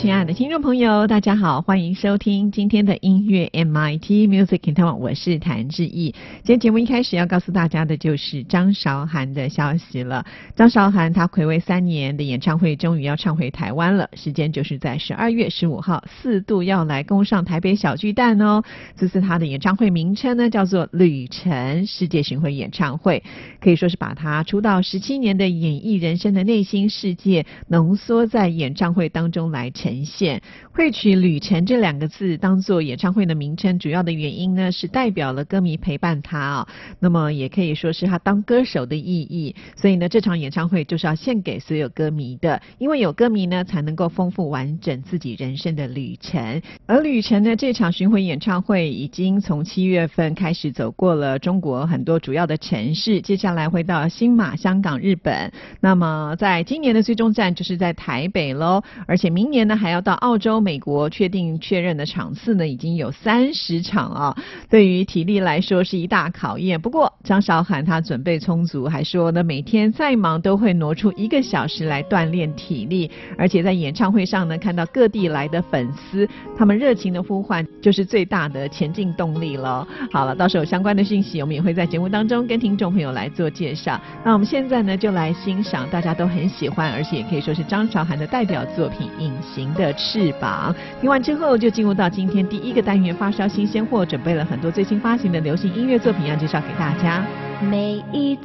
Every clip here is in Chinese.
亲爱的听众朋友，大家好，欢迎收听今天的音乐 MIT Music in Taiwan，我是谭志毅。今天节目一开始要告诉大家的就是张韶涵的消息了。张韶涵她暌违三年的演唱会终于要唱回台湾了，时间就是在十二月十五号，四度要来攻上台北小巨蛋哦。这次她的演唱会名称呢叫做《旅程世界巡回演唱会》，可以说是把她出道十七年的演艺人生的内心世界浓缩在演唱会当中来呈。呈现会取“旅程”这两个字当做演唱会的名称，主要的原因呢是代表了歌迷陪伴他啊，那么也可以说是他当歌手的意义。所以呢，这场演唱会就是要献给所有歌迷的，因为有歌迷呢才能够丰富完整自己人生的旅程。而旅程呢，这场巡回演唱会已经从七月份开始走过了中国很多主要的城市，接下来会到新马、香港、日本。那么在今年的最终站就是在台北喽，而且明年呢。还要到澳洲、美国确定确认的场次呢，已经有三十场啊！对于体力来说是一大考验。不过张韶涵她准备充足，还说呢，每天再忙都会挪出一个小时来锻炼体力。而且在演唱会上呢，看到各地来的粉丝，他们热情的呼唤，就是最大的前进动力了。好了，到时候相关的信息，我们也会在节目当中跟听众朋友来做介绍。那我们现在呢，就来欣赏大家都很喜欢，而且也可以说是张韶涵的代表作品《隐形》。的翅膀，听完之后就进入到今天第一个单元发烧新鲜货，准备了很多最新发行的流行音乐作品要介绍给大家。每一次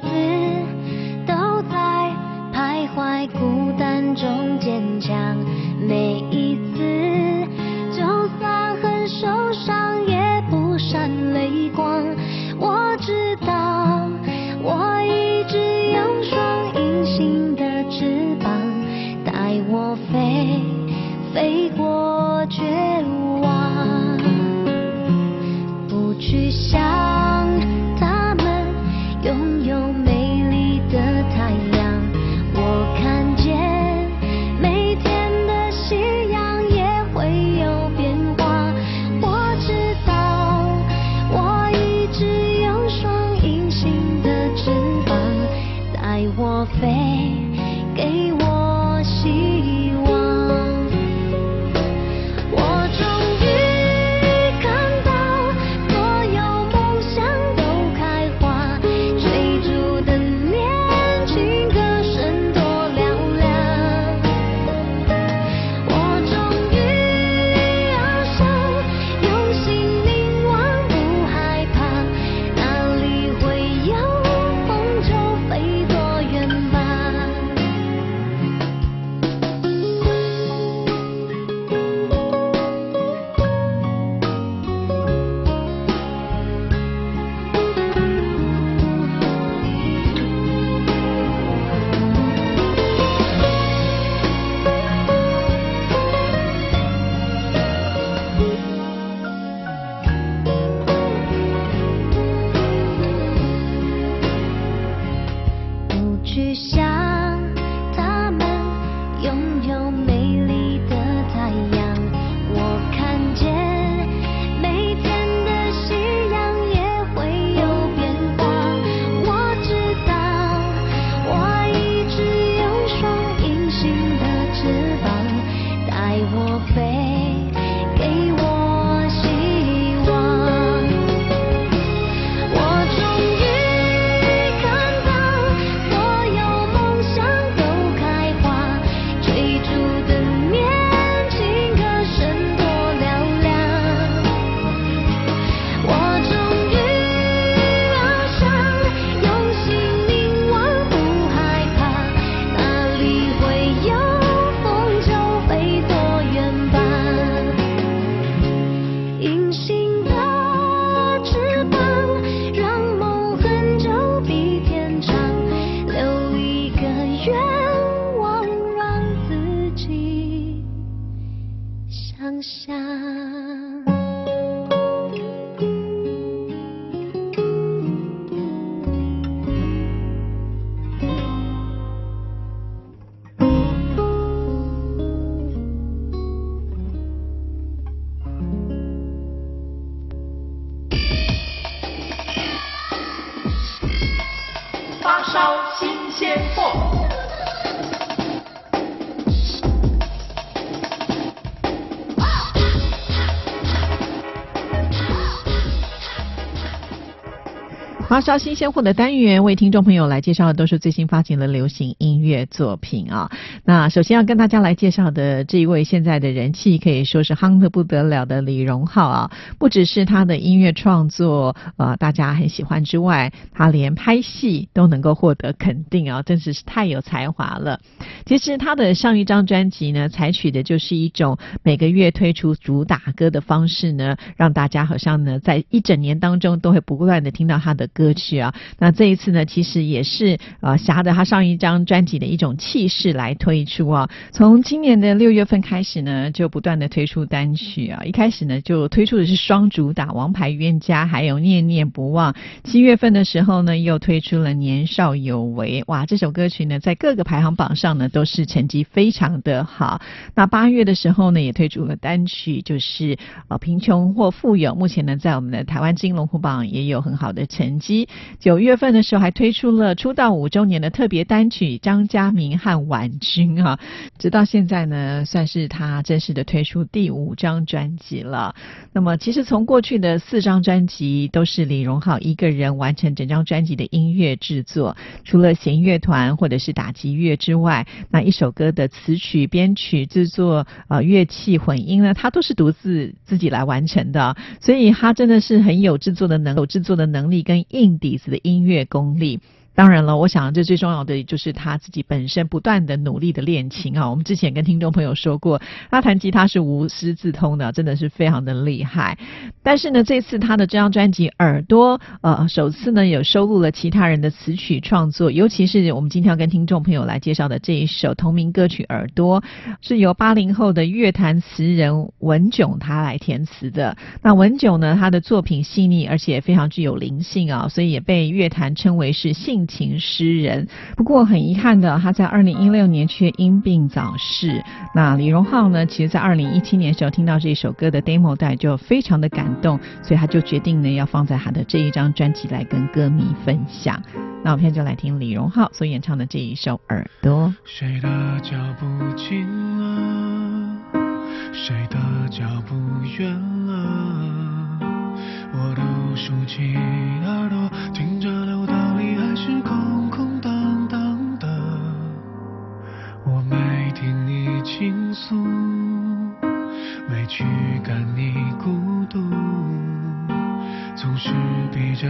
都在徘徊孤单中坚强，每一次就算很受伤也不闪泪光。我知道我一直有双隐形的翅膀带我飞。飞过绝望，不去想发烧新鲜货。发烧新鲜货的单元为听众朋友来介绍的都是最新发行的流行音乐作品啊。那首先要跟大家来介绍的这一位现在的人气可以说是夯得不得了的李荣浩啊，不只是他的音乐创作呃大家很喜欢之外，他连拍戏都能够获得肯定啊，真是是太有才华了。其实他的上一张专辑呢，采取的就是一种每个月推出主打歌的方式呢，让大家好像呢在一整年当中都会不断的听到他的歌歌曲啊。那这一次呢，其实也是呃挟着他上一张专辑的一种气势来推出啊。从今年的六月份开始呢，就不断的推出单曲啊。一开始呢，就推出的是双主打《王牌冤家》还有《念念不忘》。七月份的时候呢，又推出了《年少有为》。哇，这首歌曲呢，在各个排行榜上呢，都是成绩非常的好。那八月的时候呢，也推出了单曲，就是呃贫穷或富有。目前呢，在我们的台湾金龙虎榜也有很好的成绩。九月份的时候，还推出了出道五周年的特别单曲《张家明和婉君》啊。直到现在呢，算是他正式的推出第五张专辑了。那么，其实从过去的四张专辑都是李荣浩一个人完成整张专辑的音乐制作，除了弦乐团或者是打击乐之外，那一首歌的词曲、编曲、制作、呃乐器混音呢，他都是独自自己来完成的。所以他真的是很有制作的能有制作的能力跟硬底子的音乐功力。当然了，我想这最重要的就是他自己本身不断的努力的练琴啊。我们之前跟听众朋友说过，他弹吉他是无师自通的，真的是非常的厉害。但是呢，这次他的这张专辑《耳朵》呃，首次呢有收录了其他人的词曲创作，尤其是我们今天要跟听众朋友来介绍的这一首同名歌曲《耳朵》，是由八零后的乐坛词人文炯他来填词的。那文炯呢，他的作品细腻而且非常具有灵性啊，所以也被乐坛称为是性情诗人。不过很遗憾的，他在二零一六年却因病早逝。那李荣浩呢，其实在二零一七年时候听到这首歌的 demo 带就非常的感动，所以他就决定呢要放在他的这一张专辑来跟歌迷分享。那我们现在就来听李荣浩所演唱的这一首《耳朵》。谁的脚步近了？谁的脚步远了？我都竖起耳朵，听着是空空荡荡的。我没听你倾诉，没驱赶你孤独，总是逼着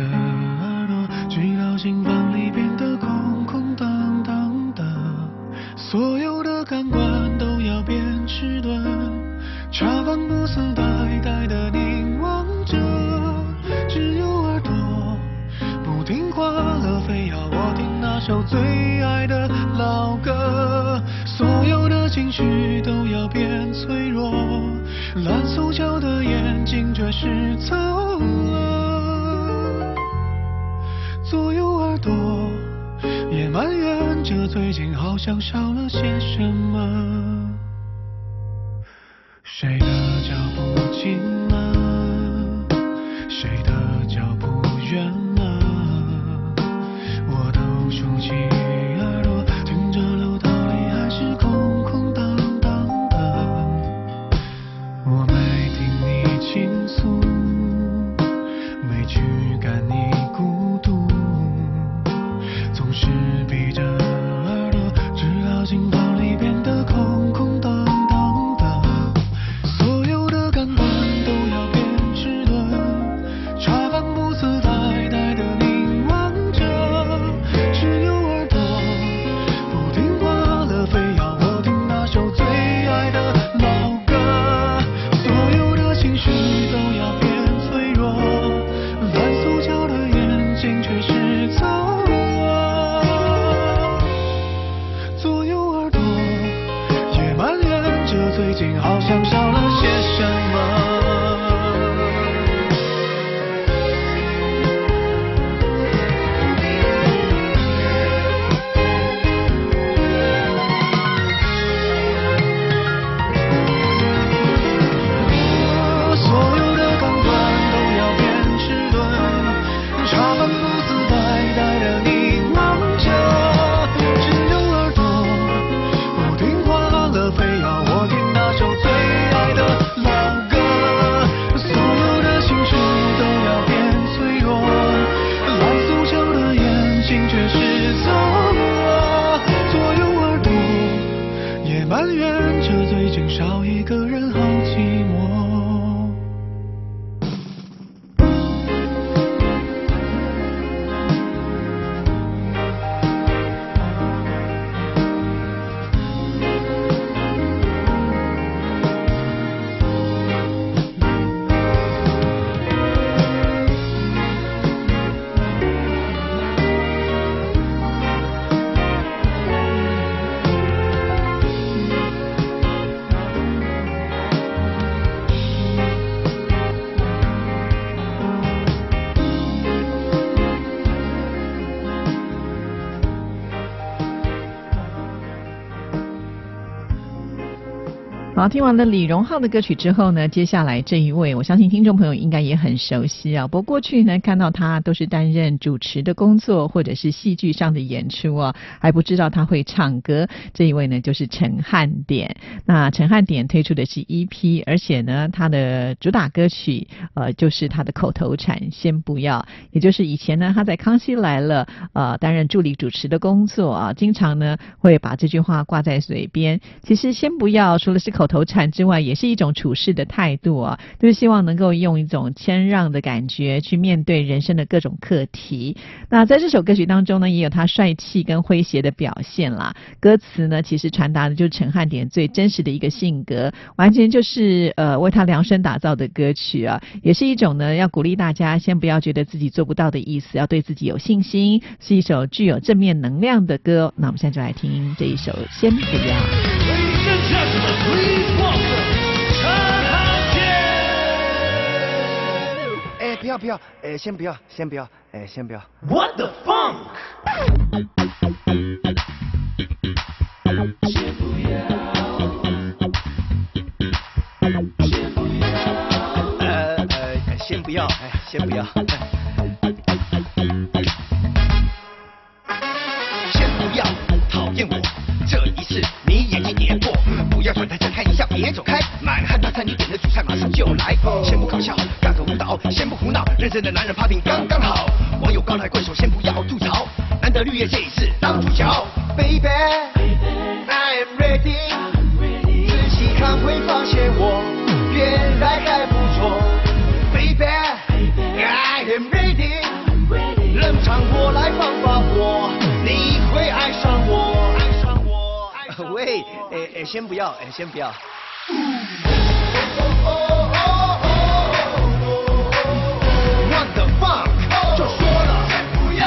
好，听完了李荣浩的歌曲之后呢，接下来这一位，我相信听众朋友应该也很熟悉啊。不过过去呢，看到他都是担任主持的工作，或者是戏剧上的演出啊，还不知道他会唱歌。这一位呢，就是陈汉典。那陈汉典推出的是 EP，而且呢，他的主打歌曲呃，就是他的口头禅“先不要”，也就是以前呢，他在《康熙来了》呃担任助理主持的工作啊，经常呢会把这句话挂在嘴边。其实“先不要”除了是口头禅之外，也是一种处事的态度啊，就是希望能够用一种谦让的感觉去面对人生的各种课题。那在这首歌曲当中呢，也有他帅气跟诙谐的表现啦。歌词呢，其实传达的就是陈汉典最真实的一个性格，完全就是呃为他量身打造的歌曲啊，也是一种呢要鼓励大家先不要觉得自己做不到的意思，要对自己有信心，是一首具有正面能量的歌。那我们现在就来听这一首《先不要》。要不要，哎，先不要，先不要，哎，先不要。What the funk？呃呃，先不要，哎，先不要。先不要讨厌我，这一次你眼睛也过，不要转台再看一下，别走开。满汉大餐你点的主菜马上就来，先不搞笑，干个舞蹈，先不胡闹，认真的男人 popping 刚刚好。网友高抬贵手，先不要吐槽，难得绿叶这一次当主角，baby，I am ready，仔细看会发现我原来还不错，baby，I am ready。冷场我来放把火，你会爱上我，爱上我，爱上我。喂，哎哎，先不要，哎，先不要。我的话就说了，先不要。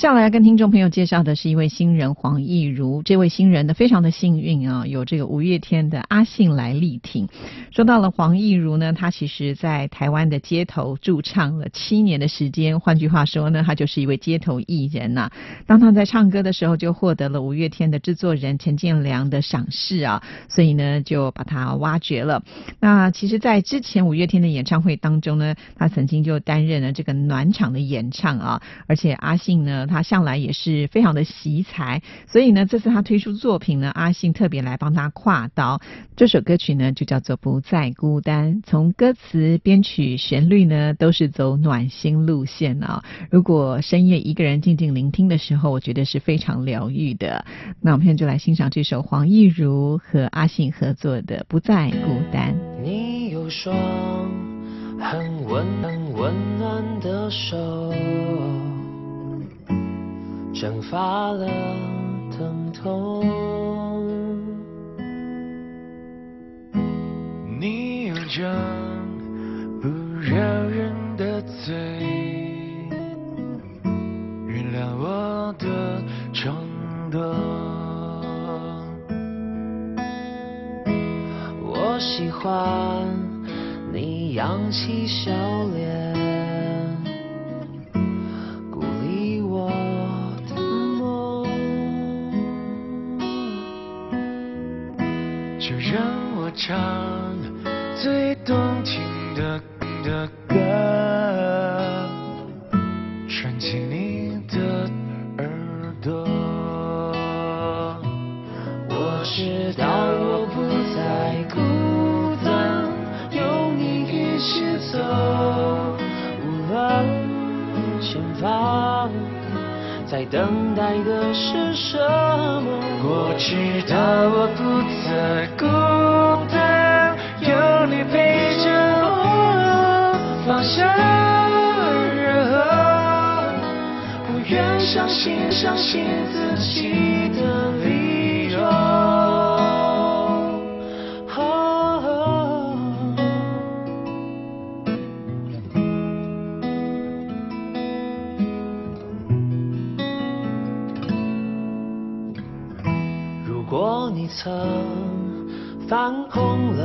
接下来跟听众朋友介绍的是一位新人黄义如，这位新人呢非常的幸运啊，有这个五月天的阿信来力挺。说到了黄义如呢，他其实在台湾的街头驻唱了七年的时间，换句话说呢，他就是一位街头艺人呐、当他在唱歌的时候，就获得了五月天的制作人陈建良的赏识啊，所以呢就把他挖掘了。那其实，在之前五月天的演唱会当中呢，他曾经就担任了这个暖场的演唱啊，而且阿信呢，他向来也是非常的惜才，所以呢，这次他推出作品呢，阿信特别来帮他跨刀。这首歌曲呢，就叫做《不再孤单》，从歌词、编曲、旋律呢，都是走暖心路线啊。如果深夜一个人静静聆听的时候，我觉得是非常疗愈的。那我们现在就来欣赏这首黄义如和阿信合作的《不再孤单》。你有双很温很温暖的手，蒸发了疼痛。你有张不饶人的嘴，原谅我的冲动。我喜欢你扬起笑脸，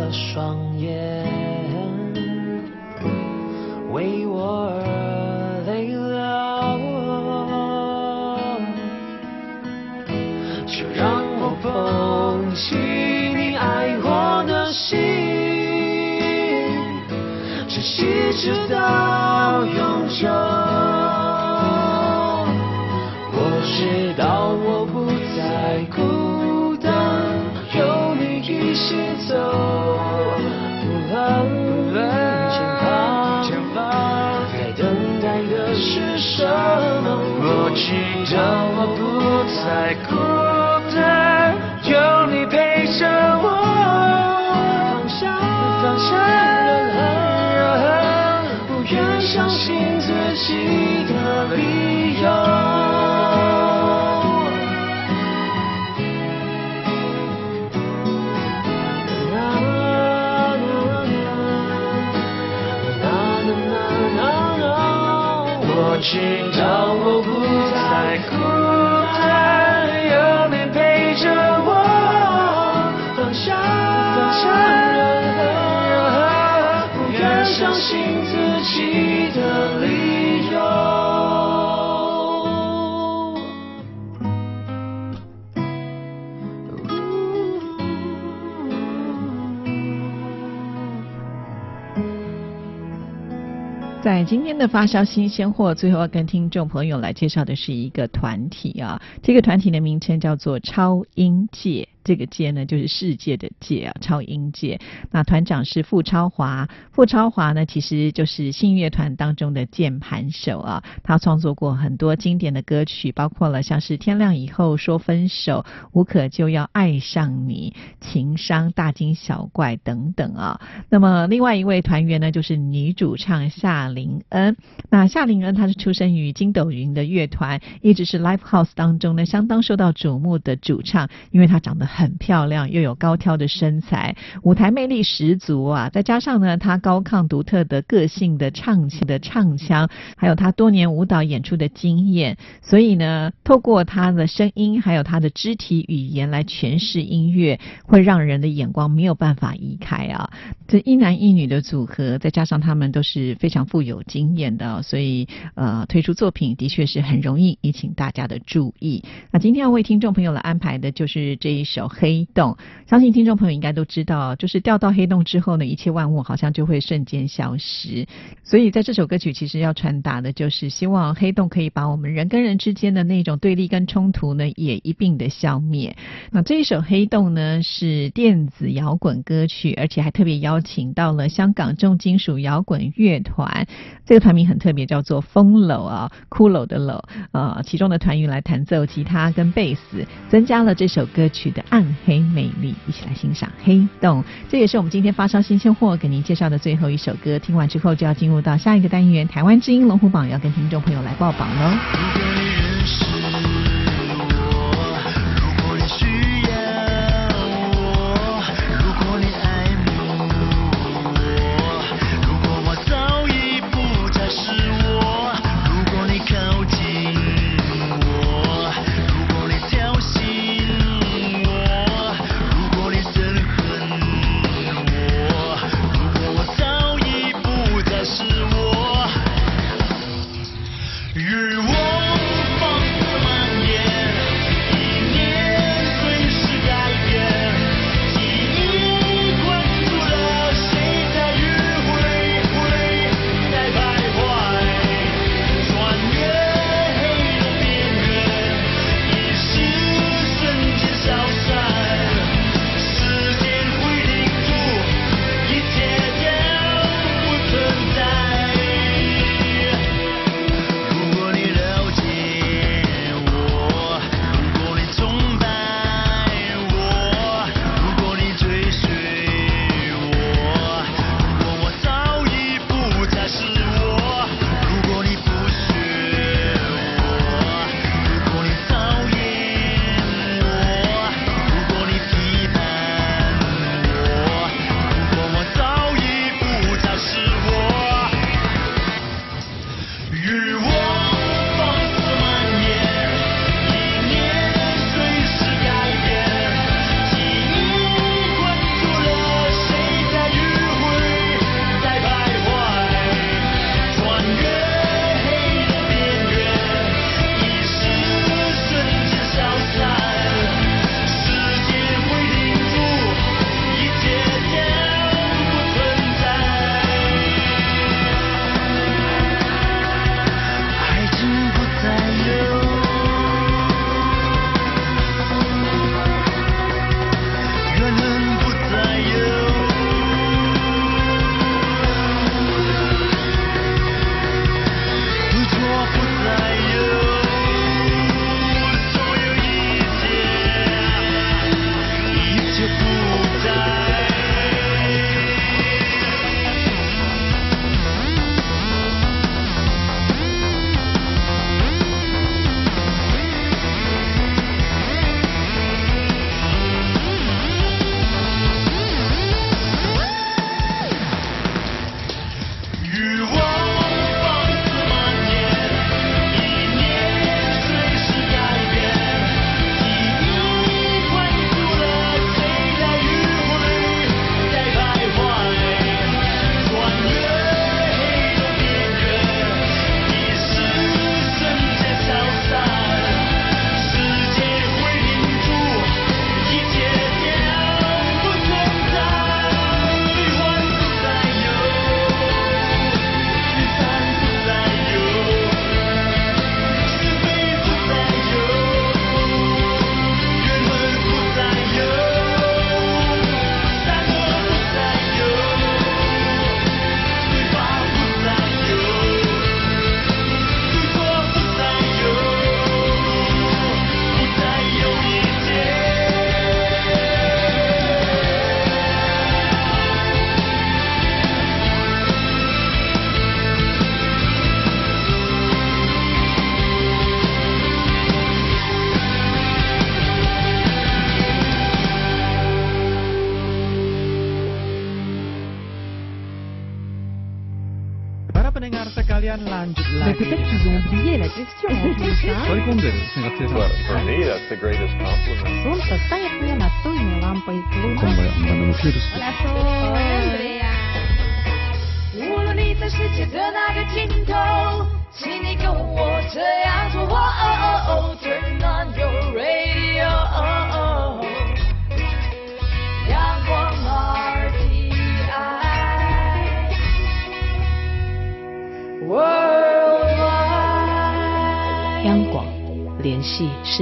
的双眼，我知道我不再孤单，有你陪着我，放下放下任何，不敢相信自己的力量。在今天的发烧新鲜货，最后要跟听众朋友来介绍的是一个团体啊，这个团体的名称叫做超音界。这个界呢，就是世界的界啊，超音界。那团长是傅超华，傅超华呢，其实就是信乐团当中的键盘手啊。他创作过很多经典的歌曲，包括了像是《天亮以后说分手》、《无可救药爱上你》、《情商》、《大惊小怪》等等啊。那么另外一位团员呢，就是女主唱夏林恩。那夏林恩她是出生于筋斗云的乐团，一直是 Live House 当中呢相当受到瞩目的主唱，因为她长得很漂亮，又有高挑的身材，舞台魅力十足啊！再加上呢，她高亢独特的个性的唱腔的唱腔，还有她多年舞蹈演出的经验，所以呢，透过她的声音还有她的肢体语言来诠释音乐，会让人的眼光没有办法移开啊！这一男一女的组合，再加上他们都是非常富有经验的，所以呃，推出作品的确是很容易引起大家的注意。那今天要为听众朋友来安排的就是这一首《黑洞》，相信听众朋友应该都知道，就是掉到黑洞之后呢，一切万物好像就会瞬间消失。所以在这首歌曲其实要传达的就是希望黑洞可以把我们人跟人之间的那种对立跟冲突呢，也一并的消灭。那这一首《黑洞》呢是电子摇滚歌曲，而且还特别邀邀请到了香港重金属摇滚乐团，这个团名很特别，叫做风楼啊，骷髅的楼，呃，其中的团员来弹奏吉他跟贝斯，增加了这首歌曲的暗黑魅力。一起来欣赏《黑洞》，这也是我们今天发烧新鲜货给您介绍的最后一首歌。听完之后就要进入到下一个单元——台湾之音龙虎榜，要跟听众朋友来报榜喽。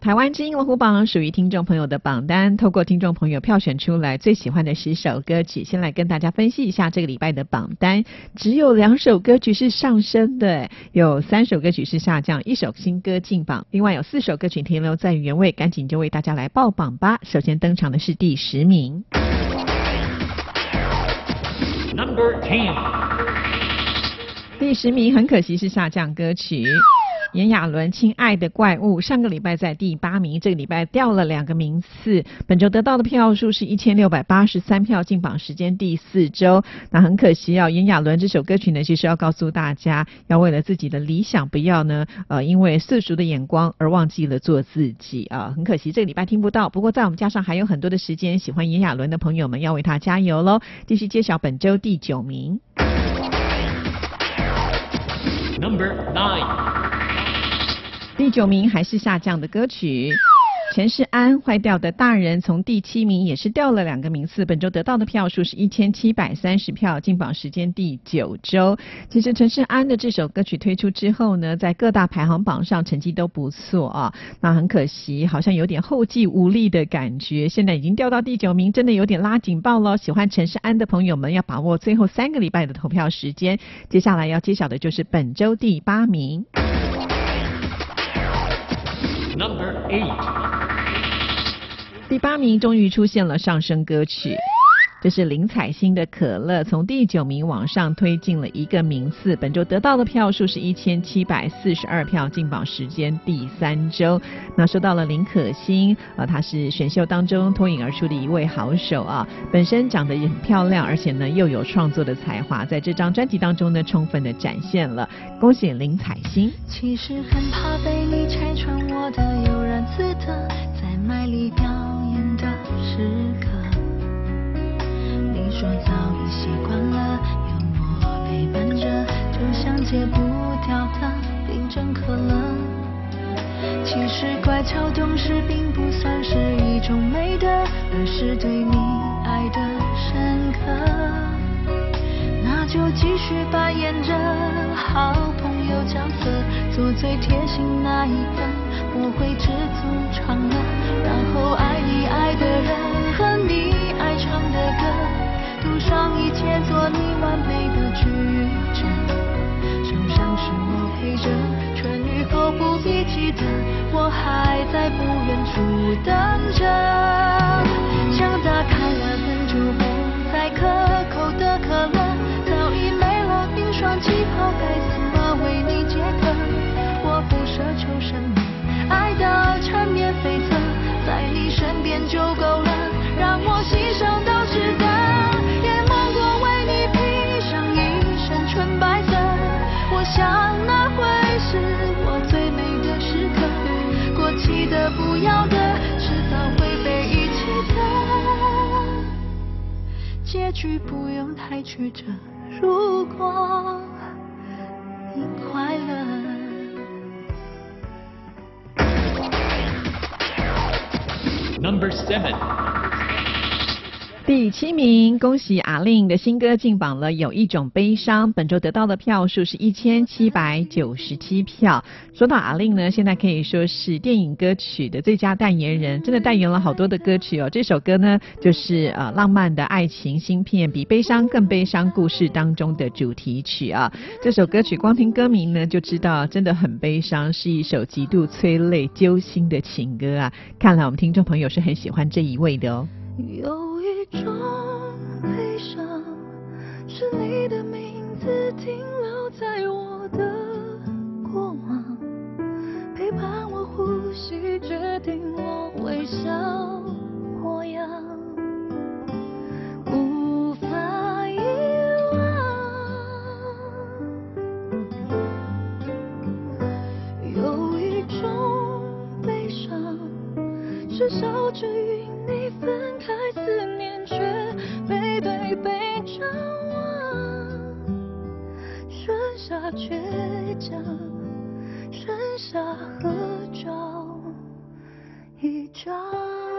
台湾之音龙虎榜属于听众朋友的榜单，透过听众朋友票选出来最喜欢的十首歌曲，先来跟大家分析一下这个礼拜的榜单。只有两首歌曲是上升的，有三首歌曲是下降，一首新歌进榜，另外有四首歌曲停留在原位，赶紧就为大家来报榜吧。首先登场的是第十名。Number ten，第十名很可惜是下降歌曲。炎亚纶《亲爱的怪物》上个礼拜在第八名，这个礼拜掉了两个名次。本周得到的票数是一千六百八十三票，进榜时间第四周。那很可惜啊，炎亚纶这首歌曲呢，其实要告诉大家，要为了自己的理想，不要呢呃因为世俗的眼光而忘记了做自己啊。很可惜这个礼拜听不到，不过在我们加上还有很多的时间，喜欢炎亚纶的朋友们要为他加油喽！继续揭晓本周第九名。Number nine，第九名还是下降的歌曲。陈世安坏掉的大人从第七名也是掉了两个名次，本周得到的票数是一千七百三十票，进榜时间第九周。其实陈世安的这首歌曲推出之后呢，在各大排行榜上成绩都不错啊。那很可惜，好像有点后继无力的感觉，现在已经掉到第九名，真的有点拉警报喽。喜欢陈世安的朋友们要把握最后三个礼拜的投票时间。接下来要揭晓的就是本周第八名。第八名终于出现了上升歌曲，这是林采欣的《可乐》，从第九名往上推进了一个名次。本周得到的票数是一千七百四十二票，进榜时间第三周。那说到了林可欣，呃，她是选秀当中脱颖而出的一位好手啊，本身长得也很漂亮，而且呢又有创作的才华，在这张专辑当中呢充分的展现了。恭喜林采欣！其实很怕被你拆穿我的悠然自得，在卖力表说早已习惯了有我陪伴着，就像戒不掉的冰镇可乐。其实乖巧懂事并不算是一种美德，而是对你爱的深刻。那就继续扮演着好朋友角色，做最贴心那一个，不会知足常乐，然后爱你爱的人春雨后不必记得，我还在不远处等着。想打开了很久不再可口的可乐，早已没了冰霜气泡，该怎么为你解渴？我不奢求什么，爱的缠绵悱恻，在你身边就够了，让我牺牲都要的，迟早会被遗弃的。结局不用太曲折，如果你快乐。Number seven，第七名，恭喜阿令的新歌进榜了，有一种悲伤。本周得到的票数是一千七百九十七票。说到阿令呢，现在可以说是电影歌曲的最佳代言人，真的代言了好多的歌曲哦。这首歌呢，就是呃浪漫的爱情芯片，比悲伤更悲伤故事当中的主题曲啊。这首歌曲光听歌名呢，就知道真的很悲伤，是一首极度催泪揪心的情歌啊。看来我们听众朋友是很喜欢这一位的哦。种悲伤，是你的名字停留在我的过往，陪伴我呼吸，决定我微笑模样，无法遗忘。有一种悲伤，是笑着与你分开，思念下倔强，剩下合照一张。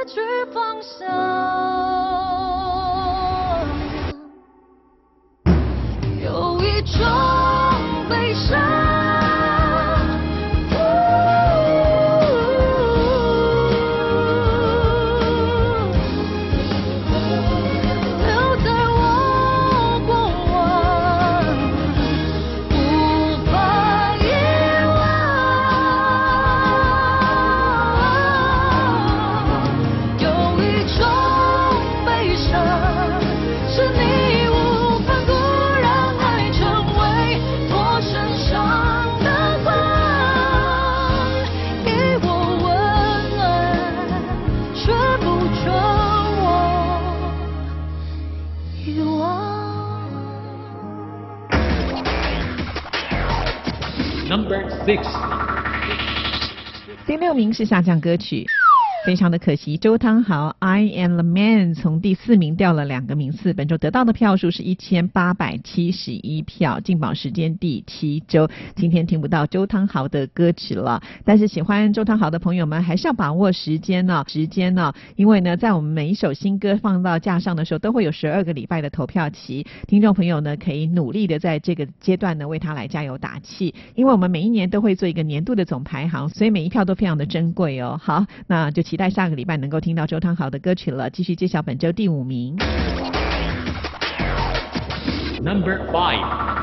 失去方向？第六名是下降歌曲。非常的可惜，周汤豪《I Am the Man》从第四名掉了两个名次，本周得到的票数是一千八百七十一票，进榜时间第七周。今天听不到周汤豪的歌曲了，但是喜欢周汤豪的朋友们还是要把握时间呢、时间呢、因为呢，在我们每一首新歌放到架上的时候，都会有十二个礼拜的投票期，听众朋友呢可以努力的在这个阶段呢为他来加油打气，因为我们每一年都会做一个年度的总排行，所以每一票都非常的珍贵哦。好，那就期待在下个礼拜能够听到周汤豪的歌曲了。继续揭晓本周第五名。Number five.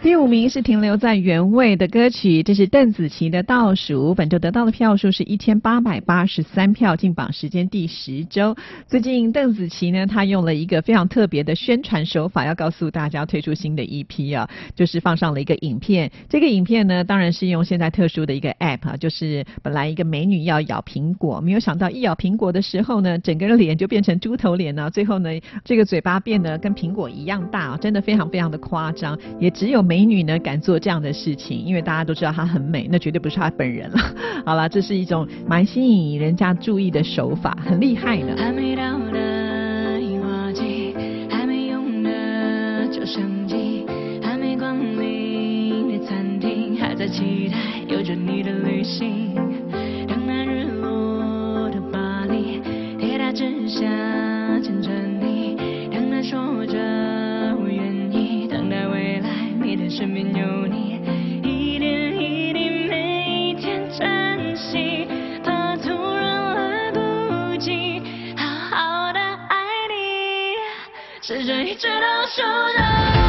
第五名是停留在原位的歌曲，这是邓紫棋的《倒数》，本周得到的票数是一千八百八十三票，进榜时间第十周。最近邓紫棋呢，她用了一个非常特别的宣传手法，要告诉大家推出新的 EP 啊，就是放上了一个影片。这个影片呢，当然是用现在特殊的一个 App 啊，就是本来一个美女要咬苹果，没有想到一咬苹果的时候呢，整个人脸就变成猪头脸了，最后呢，这个嘴巴变得跟苹果一样大，啊真的非常非常的夸张，也只有美女呢敢做这样的事情，因为大家都知道她很美，那绝对不是她本人了。好了，这是一种蛮吸引人家注意的手法，很厉害呢。还没到的樱花季，还没用的旧相机，还没光临的餐厅，还在期待有着你的旅行。当那日落的巴黎，铁塔之下牵着你，当他说着，你的身边有你，一点一滴每一天珍惜，怕突然来不及好好的爱你，时间一直到手着。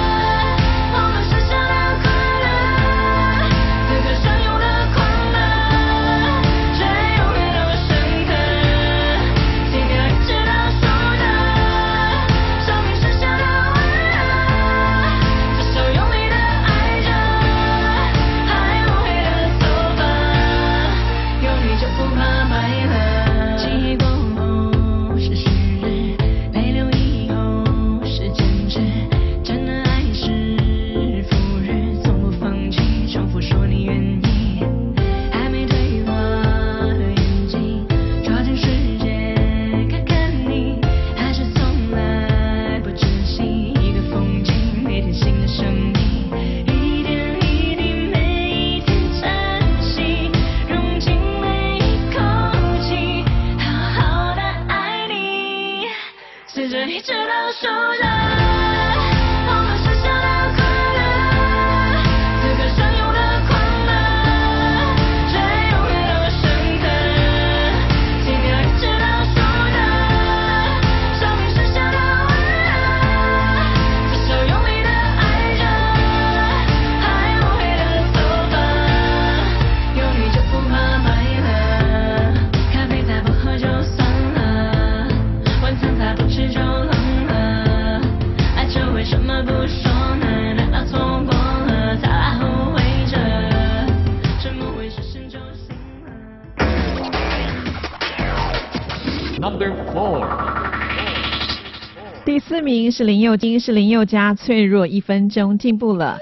名是林宥金，是林宥嘉，脆弱一分钟进步了。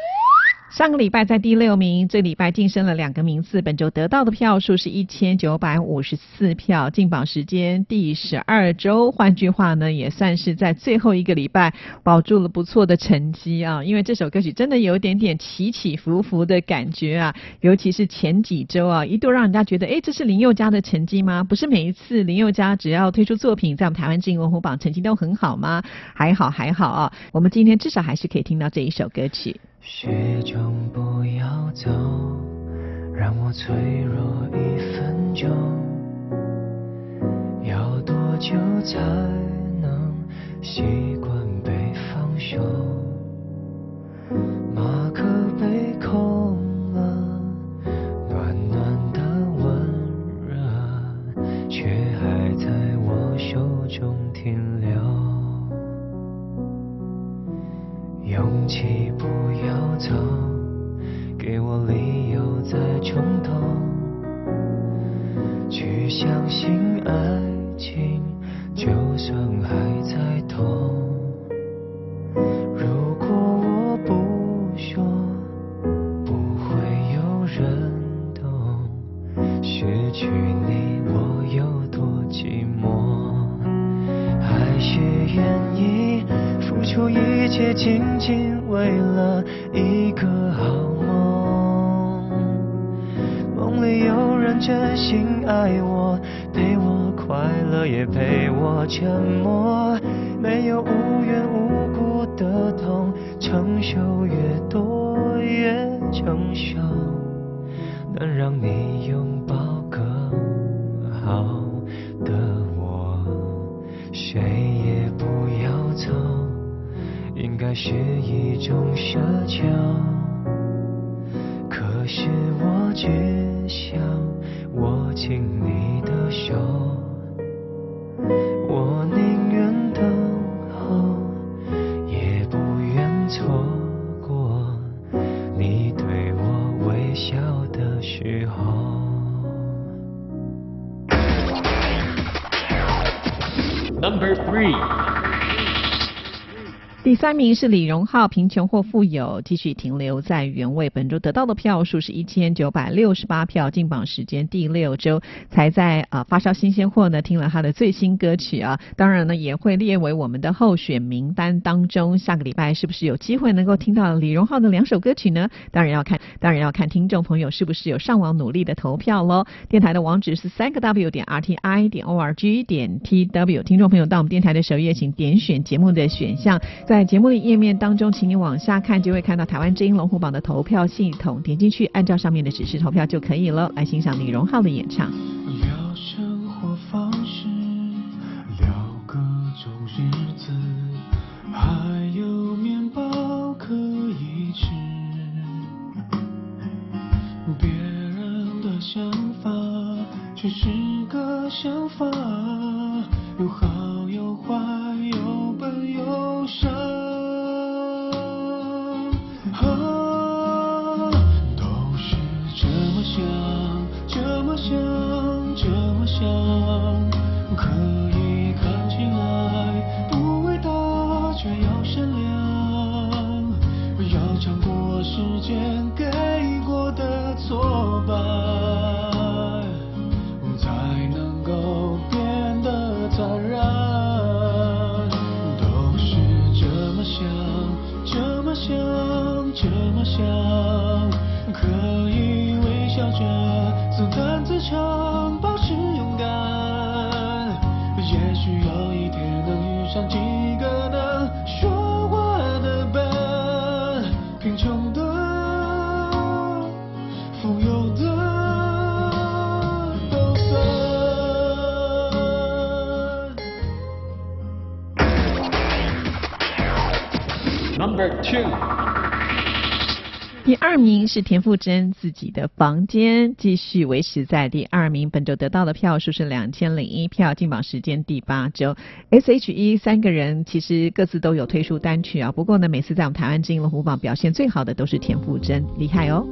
上个礼拜在第六名，这礼拜晋升了两个名次，本周得到的票数是一千九百五十四票，进榜时间第十二周。换句话呢，也算是在最后一个礼拜保住了不错的成绩啊。因为这首歌曲真的有点点起起伏伏的感觉啊，尤其是前几周啊，一度让人家觉得，诶，这是林宥嘉的成绩吗？不是每一次林宥嘉只要推出作品，在我们台湾知音文虎榜成绩都很好吗？还好还好啊，我们今天至少还是可以听到这一首歌曲。雪中不要走，让我脆弱一分钟。要多久才能习惯被放手？马克杯空了，暖暖的温热，却还在我手中停留。勇气不要走，给我理由再冲动，去相信爱情，就算还在痛。Number 3. 第三名是李荣浩，贫穷或富有，继续停留在原位。本周得到的票数是一千九百六十八票，进榜时间第六周，才在呃发烧新鲜货呢听了他的最新歌曲啊，当然呢也会列为我们的候选名单当中。下个礼拜是不是有机会能够听到李荣浩的两首歌曲呢？当然要看，当然要看听众朋友是不是有上网努力的投票喽。电台的网址是三个 W 点 R T I 点 O R G 点 T W，听众朋友到我们电台的首页，请点选节目的选项，在在节目的页面当中，请你往下看，就会看到台湾之音龙虎榜的投票系统，点进去，按照上面的指示投票就可以了。来欣赏李荣浩的演唱。聊生活方式，聊各种日子，还有面包可以吃。别人的想法只是个想法，有好有坏，有笨有傻。啊，都是这么想，这么想，这么想，可以看起来不伟大，却要善良，要尝过时间给过是田馥甄自己的房间，继续维持在第二名。本周得到的票数是两千零一票，进榜时间第八周。S.H.E 三个人其实各自都有推出单曲啊，不过呢，每次在我们台湾进了虎榜表现最好的都是田馥甄，厉害哦。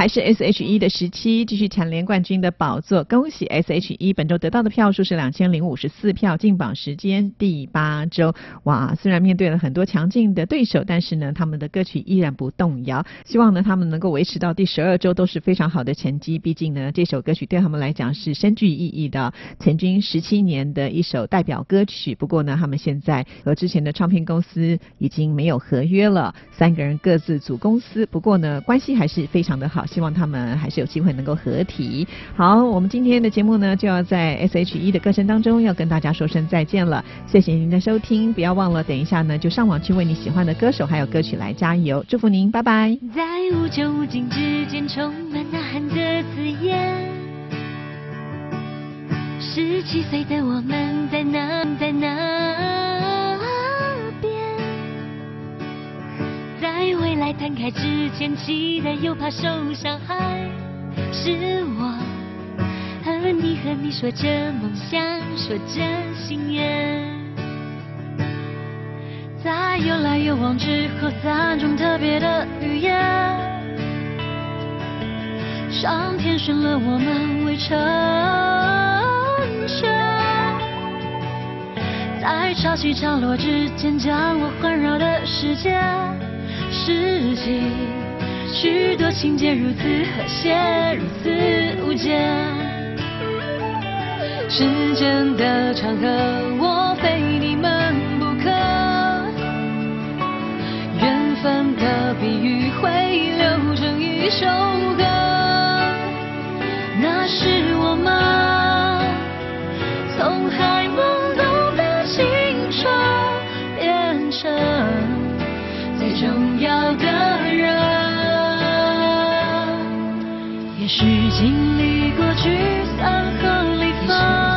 还是 S.H.E 的十七继续蝉联冠军的宝座，恭喜 S.H.E 本周得到的票数是两千零五十四票，进榜时间第八周。哇，虽然面对了很多强劲的对手，但是呢，他们的歌曲依然不动摇。希望呢，他们能够维持到第十二周都是非常好的成绩。毕竟呢，这首歌曲对他们来讲是深具意义的，曾经十七年的一首代表歌曲。不过呢，他们现在和之前的唱片公司已经没有合约了，三个人各自组公司。不过呢，关系还是非常的好。希望他们还是有机会能够合体。好，我们今天的节目呢，就要在 S.H.E 的歌声当中要跟大家说声再见了。谢谢您的收听，不要忘了等一下呢，就上网去为你喜欢的歌手还有歌曲来加油。祝福您，拜拜。在无穷无尽之间，充满呐喊的字眼。十七岁的我们在哪，在哪在摊开之前，期待又怕受伤害。是我和你和你说着梦想，说着心愿。在有来有往之后，三种特别的语言。上天选了我们为成全，在潮起潮落之间，将我环绕的世界。世纪，许多情节如此和谐，如此无间。时间的长河，我非你们不可。缘分的比喻会流成一首歌，那是我们从还懵懂的青春变成。是经历过聚散和离分